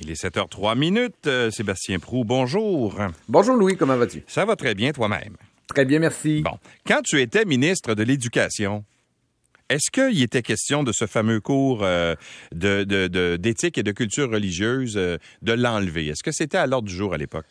Il est 7h03 minutes. Euh, Sébastien Prou, bonjour. Bonjour Louis, comment vas-tu? Ça va très bien toi-même? Très bien, merci. Bon, quand tu étais ministre de l'Éducation, est-ce qu'il était question de ce fameux cours euh, de- de- de- d'éthique et de culture religieuse euh, de l'enlever? Est-ce que c'était à l'ordre du jour à l'époque?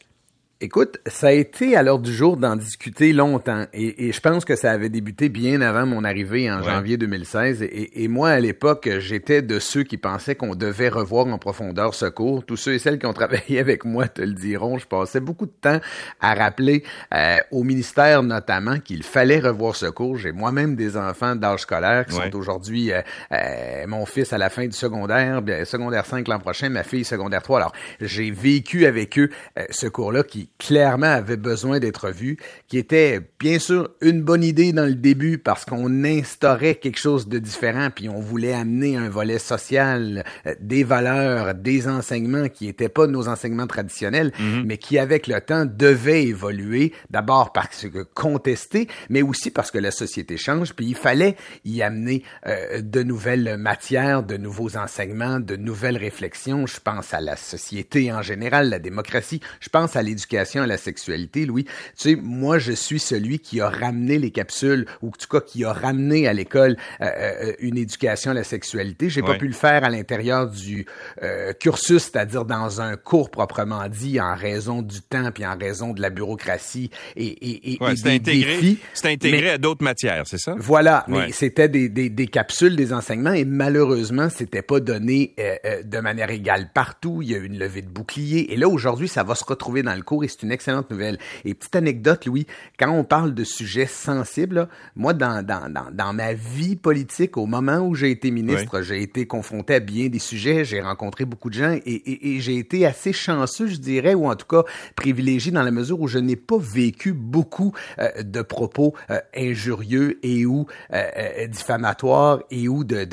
Écoute, ça a été à l'ordre du jour d'en discuter longtemps et, et je pense que ça avait débuté bien avant mon arrivée en Ouais. janvier 2016 et, et moi à l'époque j'étais de ceux qui pensaient qu'on devait revoir en profondeur ce cours. Tous ceux et celles qui ont travaillé avec moi te le diront. Je passais beaucoup de temps à rappeler euh, au ministère notamment qu'il fallait revoir ce cours. J'ai moi-même des enfants d'âge scolaire qui Ouais. sont aujourd'hui euh, euh, mon fils à la fin du secondaire, bien, secondaire 5 l'an prochain, ma fille secondaire 3. Alors, j'ai vécu avec eux ce cours-là qui clairement avait besoin d'être vu, qui était bien sûr une bonne idée dans le début parce qu'on instaurait quelque chose de différent, puis on voulait amener un volet social, euh, des valeurs, des enseignements qui n'étaient pas nos enseignements traditionnels, mais qui avec le temps devaient évoluer, d'abord parce que contestés, mais aussi parce que la société change, puis il fallait y amener euh, de nouvelles matières, de nouveaux enseignements, de nouvelles réflexions. Je pense à la société en général, la démocratie. Je pense à l'éducation, à la sexualité, Louis. Tu sais, moi, je suis celui qui a ramené les capsules, ou en tout cas qui a ramené à l'école euh, euh, une éducation à la sexualité. J'ai Ouais. pas pu le faire à l'intérieur du euh, cursus, c'est-à-dire dans un cours proprement dit, en raison du temps puis en raison de la bureaucratie et, et, et, Ouais, et des intégré, défis. c'était intégré Mais- à d'autres matières, c'est ça? voilà, Ouais. mais c'était des, des, des capsules, des enseignements, et malheureusement, c'était pas donné euh, euh, de manière égale partout. Il y a eu une levée de bouclier, et là aujourd'hui, ça va se retrouver dans le cours, et c'est une excellente nouvelle. Et petite anecdote, Louis, quand on parle de sujets sensibles, là, moi, dans, dans, dans, dans ma vie politique, au moment où j'ai été ministre, j'ai été confronté à bien des sujets, j'ai rencontré beaucoup de gens, et, et, et j'ai été assez chanceux, je dirais, ou en tout cas privilégié dans la mesure où je n'ai pas vécu beaucoup euh, de propos euh, injurieux et ou euh, diffamatoires et ou de,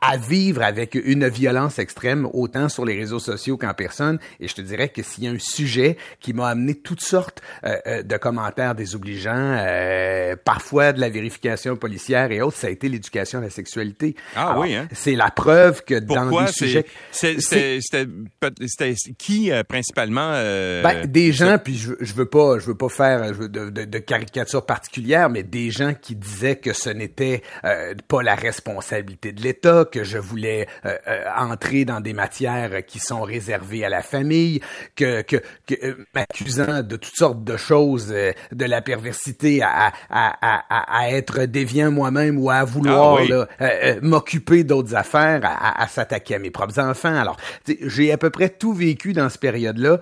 à vivre avec une violence extrême autant sur les réseaux sociaux qu'en personne. Et je te dirais que s'il y a un sujet qui m'a amené toutes sortes euh, euh, de commentaires désobligeants, euh, parfois de la vérification policière et autres, ça a été l'éducation à la sexualité. Ah Alors, oui, hein? C'est la preuve que dans Pourquoi? C'est- sujets... C'était qui euh, principalement? euh, Ben, des gens, puis je, je veux pas, je veux pas faire je veux de, de, de caricature particulière, mais des gens qui disaient que ce n'était euh, pas la responsabilité de l'État, que je voulais entrer dans des matières qui sont réservées à la famille, que, que, que m'accusant de toutes sortes de choses, euh, de la perversité à, à, à, à, à être déviant moi-même ou à vouloir Ah oui. là, euh, euh, m'occuper d'autres affaires, à, s'attaquer à mes propres enfants. Alors, j'ai à peu près tout vécu dans cette période-là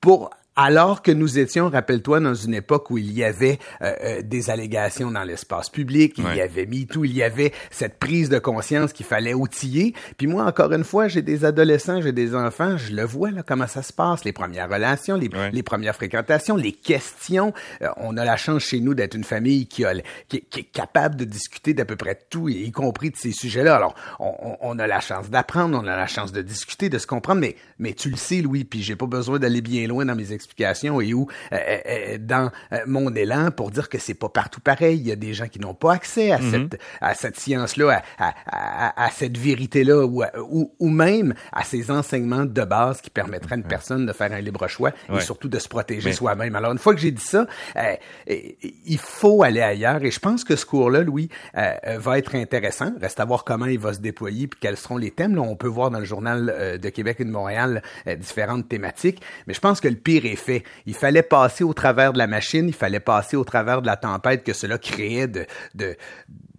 pour alors que nous étions, rappelle-toi, dans une époque où il y avait euh, euh, des allégations dans l'espace public, il Ouais. y avait MeToo, il y avait cette prise de conscience qu'il fallait outiller. Puis moi, encore une fois, j'ai des adolescents, j'ai des enfants, je le vois là comment ça se passe, les premières relations, les, Ouais. les premières fréquentations, les questions. Euh, on a la chance chez nous d'être une famille qui, a, qui, qui est capable de discuter d'à peu près tout, y compris de ces sujets-là. Alors, on, on- on a la chance d'apprendre, on a la chance de discuter, de se comprendre, mais, mais tu le sais, Louis, puis j'ai pas besoin d'aller bien loin dans mes explications et où euh, euh, dans euh, mon élan pour dire que c'est pas partout pareil. Il y a des gens qui n'ont pas accès à cette à cette science-là, à, à, à, à cette vérité-là, ou, ou, ou même à ces enseignements de base qui permettraient à une personne de faire un libre choix Ouais. et surtout de se protéger Mais- soi-même. Alors une fois que j'ai dit ça, il faut aller ailleurs et je pense que ce cours-là, Louis, va être intéressant. Reste à voir comment il va se déployer puis quels seront les thèmes. Là, on peut voir dans le journal de Québec et de Montréal différentes thématiques, mais je pense que le pire est fait. Il fallait passer au travers de la machine, il fallait passer au travers de la tempête que cela créait de, de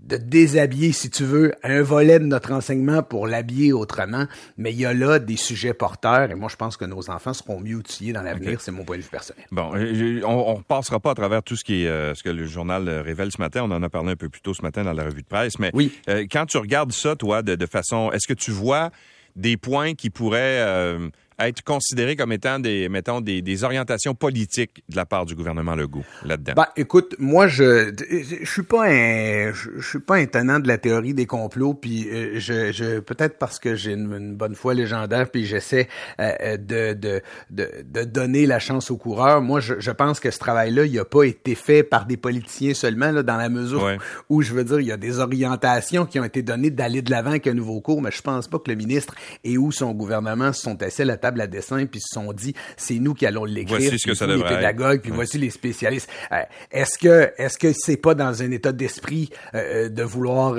de déshabiller, si tu veux, un volet de notre enseignement pour l'habiller autrement. Mais il y a là des sujets porteurs et moi, je pense que nos enfants seront mieux outillés dans l'avenir. C'est mon point de vue personnel. Bon, euh, on, on passera pas à travers tout ce qui est euh, ce que le journal euh, révèle ce matin. On en a parlé un peu plus tôt ce matin dans la revue de presse. Mais Oui. euh, quand tu regardes ça, toi, de, de façon, est-ce que tu vois des points qui pourraient euh, être considérés comme étant des, mettons, des, des orientations politiques de la part du gouvernement Legault là-dedans? Ben, écoute, moi, je, je suis pas un, je, suis pas un tenant de la théorie des complots, puis euh, je, je peut-être parce que j'ai une, bonne foi légendaire, puis j'essaie euh, de, de, de, de, donner la chance aux coureurs. Moi, je, je pense que ce travail-là, il a pas été fait par des politiciens seulement, là, dans la mesure où, je veux dire, il y a des orientations qui ont été données d'aller de l'avant avec un nouveau cours, mais je pense pas que le ministre et où son gouvernement se sont assis à la table à dessin puis se sont dit, c'est nous qui allons l'écrire. Voici ce que ça les pédagogues, puis voici les spécialistes. Euh, est-ce que est-ce que c'est pas dans un état d'esprit euh, euh, de vouloir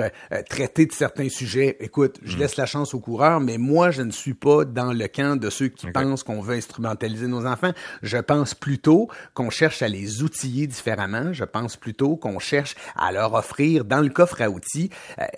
traiter de certains sujets? Écoute, je hmm. laisse la chance aux coureurs, mais moi je ne suis pas dans le camp de ceux qui pensent qu'on veut instrumentaliser nos enfants. Je pense plutôt qu'on cherche à les outiller différemment. Je pense plutôt qu'on cherche à leur offrir dans le coffre à outils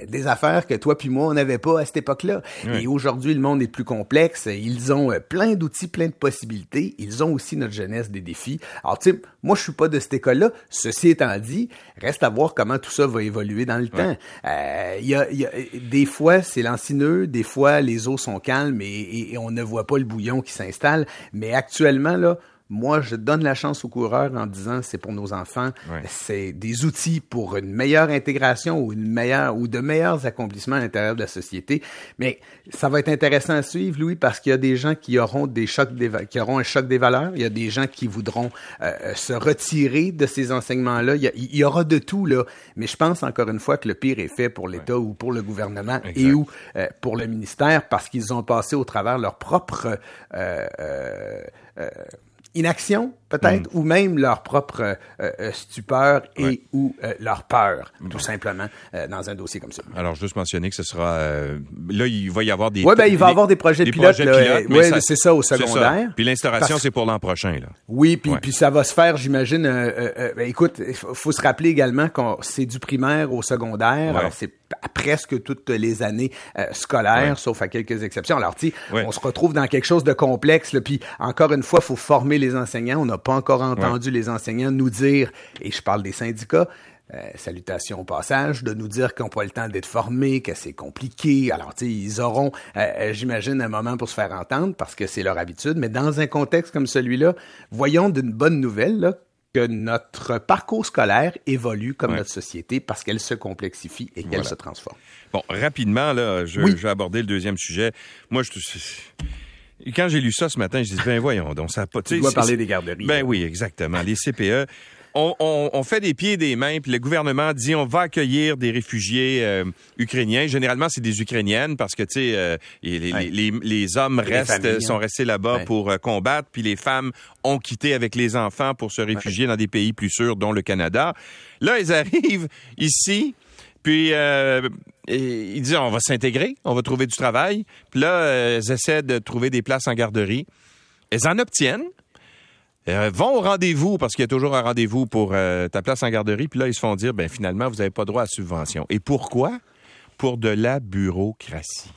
des affaires que toi puis moi on n'avait pas à cette époque-là. Et aujourd'hui le monde est plus complexe. Ils ont plein d'outils, plein de possibilités. Ils ont aussi notre jeunesse des défis. Alors tu sais, moi je suis pas de cette école-là. Ceci étant dit, reste à voir comment tout ça va évoluer dans le temps. Euh, y a, y a, des fois, c'est lancineux, des fois, les eaux sont calmes et, et on ne voit pas le bouillon qui s'installe. Mais actuellement, là, moi, je donne la chance aux coureurs en disant c'est pour nos enfants. C'est des outils pour une meilleure intégration ou une meilleure ou de meilleurs accomplissements à l'intérieur de la société. Mais ça va être intéressant à suivre, Louis, parce qu'il y a des gens qui auront des chocs des, qui auront un choc des valeurs. Il y a des gens qui voudront euh, euh, se retirer de ces enseignements-là. Il y, aura de tout là. Mais je pense encore une fois que le pire est fait pour l'État ou pour le gouvernement et ou euh, pour le ministère parce qu'ils ont passé au travers leur propre inaction, peut-être, hmm. ou même leur propre euh, euh, stupeur et ou euh, leur peur, tout simplement, dans un dossier comme ça. Alors, juste mentionner que ce sera... là, il va y avoir des... Oui, ben, il va y avoir des projets de pilote. Oui, c'est ça, au secondaire. Puis l'instauration, c'est pour l'an prochain. Là. Oui, puis, puis ça va se faire, j'imagine... Ben, écoute, il faut, se rappeler également que c'est du primaire au secondaire. Alors, c'est à presque toutes les années scolaires, sauf à quelques exceptions. Alors, tu on se retrouve dans quelque chose de complexe. Puis, encore une fois, il faut former les enseignants. On n'a pas encore entendu les enseignants nous dire, et je parle des syndicats, euh, salutations au passage, de nous dire qu'ils n'ont pas le temps d'être formés, que c'est compliqué. Alors, tu sais, ils auront, euh, euh, j'imagine, un moment pour se faire entendre parce que c'est leur habitude. Mais dans un contexte comme celui-là, voyons d'une bonne nouvelle, là, que notre parcours scolaire évolue comme notre société parce qu'elle se complexifie et qu'elle se transforme. Bon, rapidement, là, je, je, vais aborder le deuxième sujet. Moi, je quand j'ai lu ça ce matin, je dis ben voyons donc ça pas. Tu dois parler des garderies. Ben oui, exactement. Les CPE. On, fait des pieds et des mains, puis le gouvernement dit on va accueillir des réfugiés euh, ukrainiens. Généralement, c'est des Ukrainiennes parce que tu sais, euh, les, hommes restent, hein. sont restés là-bas pour euh, combattre, puis les femmes ont quitté avec les enfants pour se réfugier dans des pays plus sûrs, dont le Canada. Là, ils arrivent ici. Puis euh, ils disent on va s'intégrer, on va trouver du travail. Puis là, elles essaient de trouver des places en garderie. Elles en obtiennent. Elles vont au rendez-vous parce qu'il y a toujours un rendez-vous pour euh, ta place en garderie. Puis là, ils se font dire ben finalement, vous n'avez pas droit à subvention. Et pourquoi? Pour de la bureaucratie.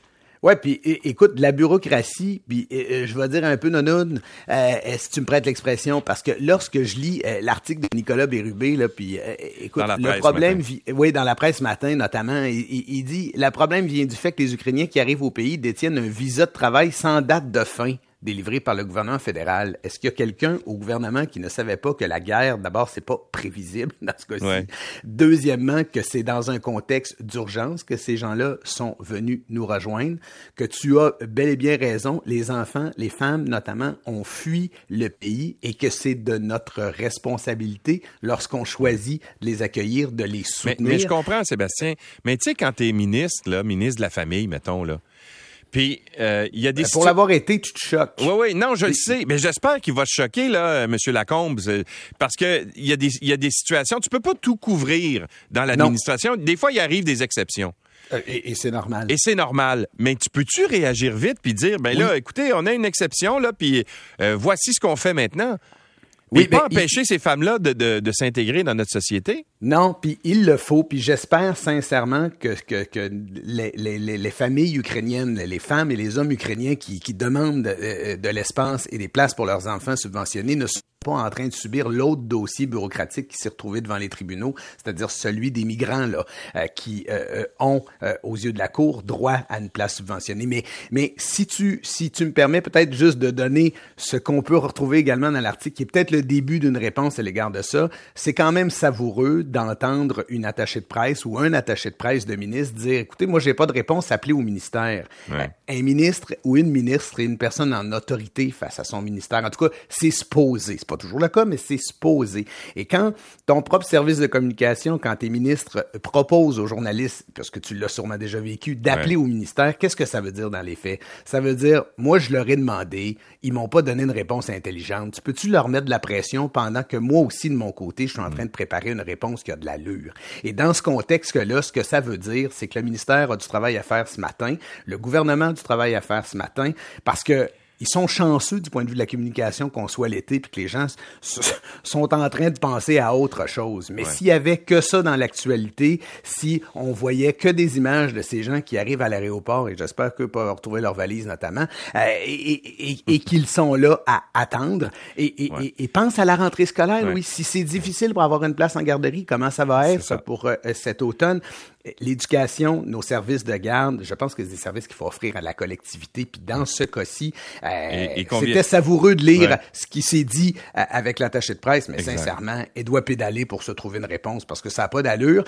Ouais, puis écoute, la bureaucratie, puis je vais dire un peu nonoun, euh, si tu me prêtes l'expression, parce que lorsque je lis euh, l'article de Nicolas Bérubé, là, puis euh, écoute, le problème, oui, dans la presse matin notamment, il, il, dit, le problème vient du fait que les Ukrainiens qui arrivent au pays détiennent un visa de travail sans date de fin délivré par le gouvernement fédéral. Est-ce qu'il y a quelqu'un au gouvernement qui ne savait pas que la guerre, d'abord, c'est pas prévisible dans ce cas-ci? Deuxièmement, que c'est dans un contexte d'urgence que ces gens-là sont venus nous rejoindre, que tu as bel et bien raison, les enfants, les femmes notamment, ont fui le pays et que c'est de notre responsabilité lorsqu'on choisit de les accueillir, de les soutenir. Mais, mais je comprends, Sébastien. Mais tu sais, quand tu es ministre, là, ministre de la famille, mettons, là, puis, euh, il y a des... Ben, pour l'avoir été, tu te choques. Oui, oui, non, je le sais. Mais j'espère qu'il va se choquer, là, M. Lacombe, parce que il y, a des, y a des situations, tu peux pas tout couvrir dans l'administration. Des fois, il arrive des exceptions. Euh, et, c'est normal. Et c'est normal. Mais tu peux-tu réagir vite puis dire, ben là, écoutez, on a une exception, là, puis euh, voici ce qu'on fait maintenant? Oui, pas empêcher ces femmes-là de, de, de s'intégrer dans notre société. Non, puis il le faut, puis j'espère sincèrement que, que, que les, les, les, familles ukrainiennes, les femmes et les hommes ukrainiens qui, qui demandent de, euh, de l'espace et des places pour leurs enfants subventionnés ne sont pas en train de subir l'autre dossier bureaucratique qui s'est retrouvé devant les tribunaux, c'est-à-dire celui des migrants là, euh, qui euh, euh, ont, aux yeux de la Cour, droit à une place subventionnée. Mais, mais si, tu, si tu me permets peut-être juste de donner ce qu'on peut retrouver également dans l'article, qui est peut-être le début d'une réponse à l'égard de ça, c'est quand même savoureux d'entendre une attachée de presse ou un attaché de presse de ministre dire, écoutez, moi, j'ai pas de réponse, appelez au ministère. Un ministre ou une ministre est une personne en autorité face à son ministère. En tout cas, c'est se poser. C'est pas toujours le cas, mais c'est poser. Et quand ton propre service de communication, quand tes ministres proposent aux journalistes, parce que tu l'as sûrement déjà vécu, d'appeler au ministère, qu'est-ce que ça veut dire dans les faits? Ça veut dire, moi, je leur ai demandé, ils m'ont pas donné une réponse intelligente. Tu peux-tu leur mettre de la pression pendant que moi aussi, de mon côté, je suis en train de préparer une réponse qui a de l'allure? Et dans ce contexte-là, ce que ça veut dire, c'est que le ministère a du travail à faire ce matin, le gouvernement a du travail à faire ce matin, parce que ils sont chanceux du point de vue de la communication qu'on soit l'été puis que les gens sont en train de penser à autre chose. Mais s'il y avait que ça dans l'actualité, si on voyait que des images de ces gens qui arrivent à l'aéroport et j'espère qu'eux peuvent retrouver leur valise notamment euh, et, et, qu'ils sont là à attendre et, et, pense à la rentrée scolaire, oui. Si c'est difficile pour avoir une place en garderie, comment ça va être pour euh, cet automne? L'éducation, nos services de garde, je pense que c'est des services qu'il faut offrir à la collectivité. Puis dans ce cas-ci, euh, c'était savoureux de lire ce qui s'est dit euh, avec l'attaché de presse, mais sincèrement, elle doit pédaler pour se trouver une réponse parce que ça n'a pas d'allure.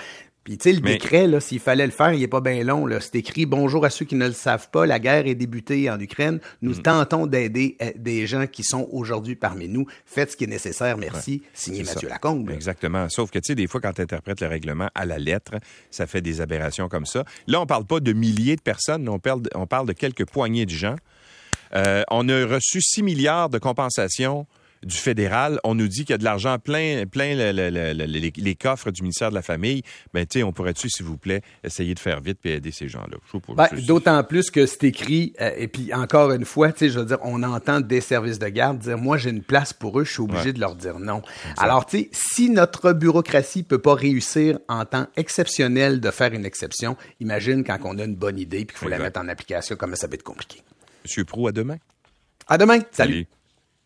Puis tu sais, le décret, là, s'il fallait le faire, il est pas bien long. Là. C'est écrit Bonjour à ceux qui ne le savent pas, la guerre est débutée en Ukraine. Nous mm. tentons d'aider euh, des gens qui sont aujourd'hui parmi nous. Faites ce qui est nécessaire, merci. Signé Mathieu Lacombe. Exactement. Sauf que tu sais, des fois, quand tu interprètes le règlement à la lettre, ça fait des aberrations comme ça. Là, on parle pas de milliers de personnes, on parle de, on parle de quelques poignées de gens. Euh, on a reçu 6 milliards de compensations du fédéral, on nous dit qu'il y a de l'argent plein, plein les, coffres du ministère de la Famille. Ben, tu sais, on pourrait-tu, s'il vous plaît, essayer de faire vite et aider ces gens-là? Ben, d'autant plus que c'est écrit, euh, et puis encore une fois, tu sais, je veux dire, on entend des services de garde dire, moi, j'ai une place pour eux, je suis obligé de leur dire non. Alors, tu sais, si notre bureaucratie peut pas réussir en temps exceptionnel de faire une exception, imagine quand on a une bonne idée puis qu'il faut la mettre en application, comme ça va être compliqué. Monsieur Prou, à demain. À demain. Salut.